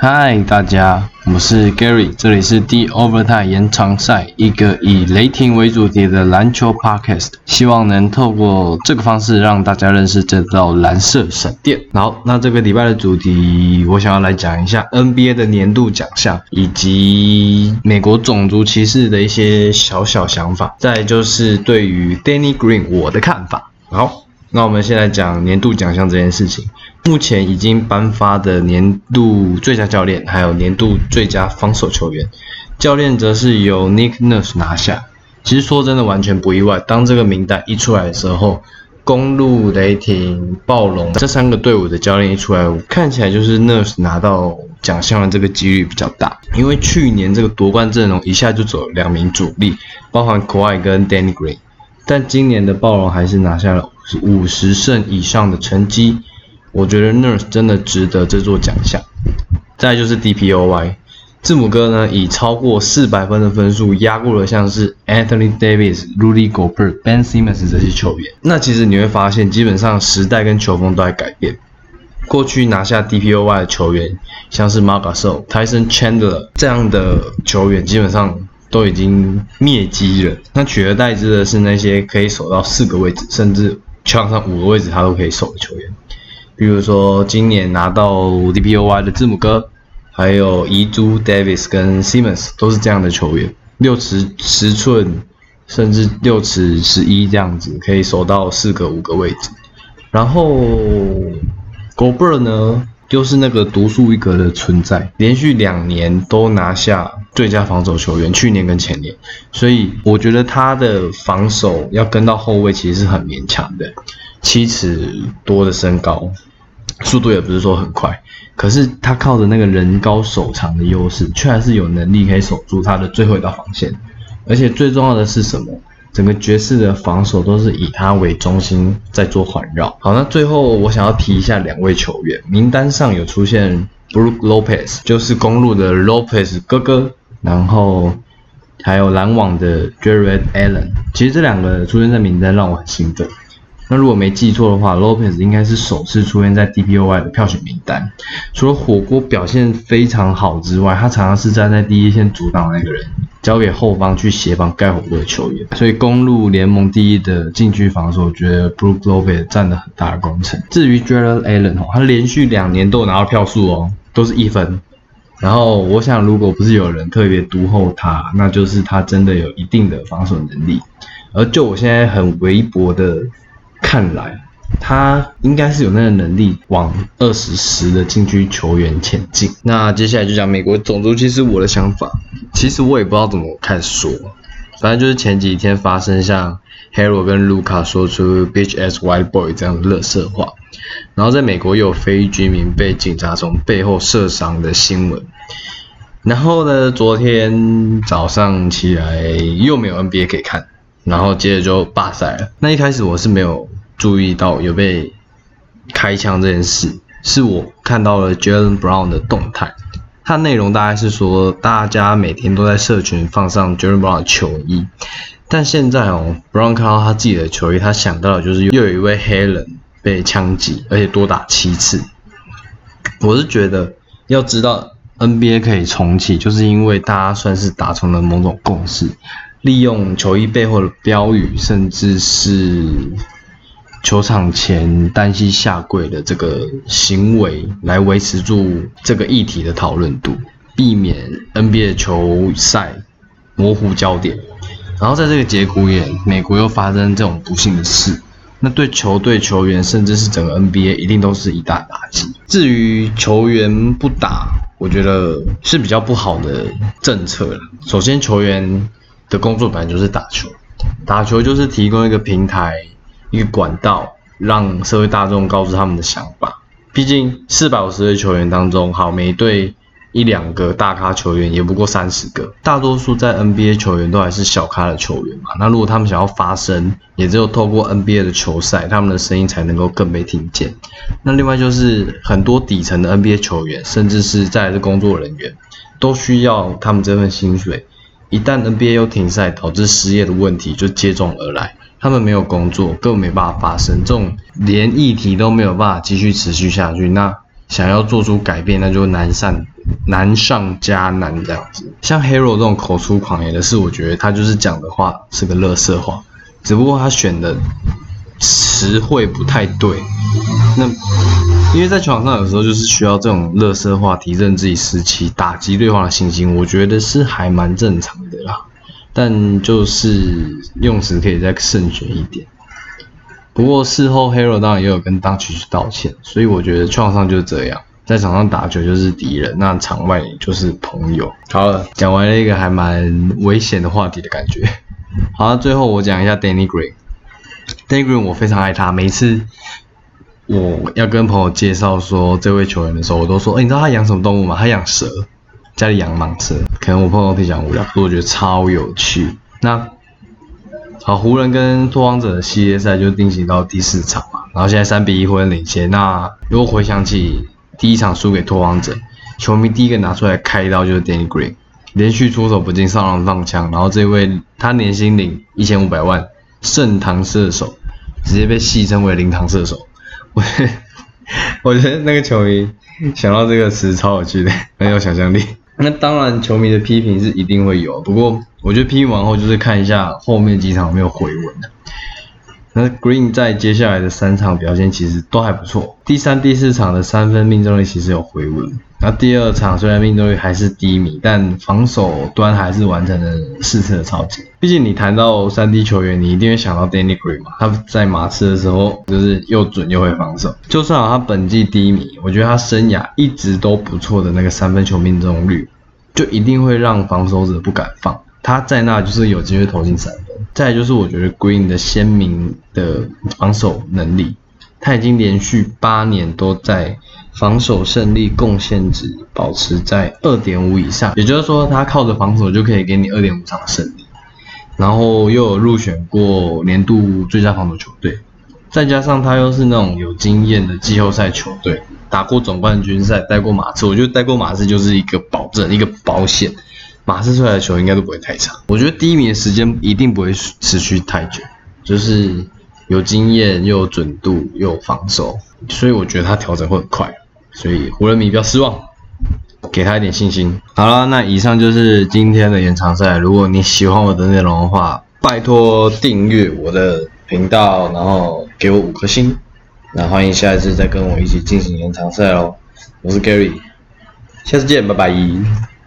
嗨，大家，我是 Gary，这里是 D Overtime 延长赛，一个以雷霆为主题的篮球 Podcast，希望能透过这个方式让大家认识这道蓝色闪电。好，那这个礼拜的主题，我想要来讲一下 NBA 的年度奖项，以及美国种族歧视的一些小小想法，再就是对于 Danny Green 我的看法。好。那我们现在讲年度奖项这件事情，目前已经颁发的年度最佳教练，还有年度最佳防守球员，教练则是由 Nick Nurse 拿下。其实说真的，完全不意外。当这个名单一出来的时候，公路、雷霆、暴龙这三个队伍的教练一出来，看起来就是 Nurse 拿到奖项的这个几率比较大。因为去年这个夺冠阵容一下就走了两名主力，包含 k a w i 跟 Danny Green，但今年的暴龙还是拿下了。五十胜以上的成绩，我觉得 Nurse 真的值得这座奖项。再就是 DPOY，字母哥呢以超过四百分的分数压过了像是 Anthony Davis、Rudy Gobert、Ben Simmons 这些球员。那其实你会发现，基本上时代跟球风都在改变。过去拿下 DPOY 的球员，像是 m a r g a s o l、Tyson Chandler 这样的球员，基本上。都已经灭机了。那取而代之的是那些可以守到四个位置，甚至球场上五个位置他都可以守的球员。比如说今年拿到 DPOY 的字母哥，还有遗珠 Davis 跟 Simmons 都是这样的球员，六尺十寸，甚至六尺十一这样子，可以守到四个五个位置。然后 Gobert 呢？就是那个独树一格的存在，连续两年都拿下最佳防守球员，去年跟前年，所以我觉得他的防守要跟到后卫其实是很勉强的，七尺多的身高，速度也不是说很快，可是他靠着那个人高手长的优势，却还是有能力可以守住他的最后一道防线，而且最重要的是什么？整个爵士的防守都是以他为中心在做环绕。好，那最后我想要提一下两位球员，名单上有出现 Brook Lopez，就是公路的 Lopez 哥哥，然后还有篮网的 Jared Allen。其实这两个出现在名单让我很兴奋。那如果没记错的话，Lopez 应该是首次出现在 DPOY 的票选名单。除了火锅表现非常好之外，他常常是站在第一线阻挡那个人，交给后方去协防盖火锅的球员。所以公路联盟第一的禁区防守，我觉得 Brook Lopez 占了很大的功臣。至于 Jared Allen 哦，他连续两年都有拿到票数哦，都是一分。然后我想，如果不是有人特别独后他，那就是他真的有一定的防守能力。而就我现在很微薄的。看来他应该是有那个能力往二十十的禁区球员前进。那接下来就讲美国种族歧视我的想法。其实我也不知道怎么开始说，反正就是前几天发生像 Hero 跟 Luca 说出 Bitch as white boy 这样的乐色话，然后在美国又有非居民被警察从背后射伤的新闻。然后呢，昨天早上起来又没有 NBA 可以看。然后接着就罢赛了。那一开始我是没有注意到有被开枪这件事，是我看到了 Jalen Brown 的动态。它内容大概是说，大家每天都在社群放上 Jalen Brown 的球衣，但现在哦，Brown 看到他自己的球衣，他想到的就是又有一位黑人被枪击，而且多打七次。我是觉得，要知道 NBA 可以重启，就是因为大家算是达成了某种共识。利用球衣背后的标语，甚至是球场前单膝下跪的这个行为，来维持住这个议题的讨论度，避免 NBA 球赛模糊焦点。然后在这个节骨眼，美国又发生这种不幸的事，那对球队球员，甚至是整个 NBA，一定都是一大打击。至于球员不打，我觉得是比较不好的政策。首先，球员。的工作本来就是打球，打球就是提供一个平台、一个管道，让社会大众告诉他们的想法。毕竟四百五十位球员当中，好每队一两个大咖球员也不过三十个，大多数在 NBA 球员都还是小咖的球员嘛。那如果他们想要发声，也只有透过 NBA 的球赛，他们的声音才能够更被听见。那另外就是很多底层的 NBA 球员，甚至是在的工作人员，都需要他们这份薪水。一旦 NBA 又停赛，导致失业的问题就接踵而来。他们没有工作，根本没办法发生。这种连议题都没有办法继续持续下去，那想要做出改变，那就难上难上加难这样子。像 Hero 这种口出狂言的事，我觉得他就是讲的话是个乐色话，只不过他选的词汇不太对。那因为在球场上有时候就是需要这种乐色话提振自己士气，打击对方的信心，我觉得是还蛮正常的。但就是用词可以再慎选一点。不过事后 Hero 当然也有跟当曲去道歉，所以我觉得创伤就是这样，在场上打球就是敌人，那场外就是朋友。好了，讲完了一个还蛮危险的话题的感觉。好，最后我讲一下 Danny Green。Danny Green 我非常爱他，每次我要跟朋友介绍说这位球员的时候，我都说，哎，你知道他养什么动物吗？他养蛇，家里养蟒蛇。可能我朋友会讲无聊，不过我觉得超有趣。那好，湖人跟拓荒者的系列赛就进行到第四场嘛，然后现在三比一湖人领先。那如果回想起第一场输给拓荒者，球迷第一个拿出来开刀就是 Danny Green，连续出手不进，上篮放枪，然后这位他年薪领一千五百万，盛唐射手，直接被戏称为灵堂射手。我我觉得那个球迷想到这个词超有趣的，很有想象力。那当然，球迷的批评是一定会有，不过我觉得批评完后就是看一下后面几场有没有回稳的。那 Green 在接下来的三场表现其实都还不错，第三、第四场的三分命中率其实有回稳。那第二场虽然命中率还是低迷，但防守端还是完成了四次的超级。毕竟你谈到三 D 球员，你一定会想到 Danny Green 嘛。他在马刺的时候就是又准又会防守。就算他本季低迷，我觉得他生涯一直都不错的那个三分球命中率，就一定会让防守者不敢放。他在那就是有机会投进三分。再就是我觉得 Green 的鲜明的防守能力，他已经连续八年都在。防守胜利贡献值保持在二点五以上，也就是说，他靠着防守就可以给你二点五场胜利，然后又有入选过年度最佳防守球队，再加上他又是那种有经验的季后赛球队，打过总冠军赛，带过马刺，我觉得带过马刺就是一个保证，一个保险，马刺出来的球应该都不会太差。我觉得第一名的时间一定不会持续太久，就是有经验又有准度又有防守，所以我觉得他调整会很快。所以湖人迷不要失望，给他一点信心。好了，那以上就是今天的延长赛。如果你喜欢我的内容的话，拜托订阅我的频道，然后给我五颗星。那欢迎下一次再跟我一起进行延长赛哦。我是 Gary，下次见，拜拜。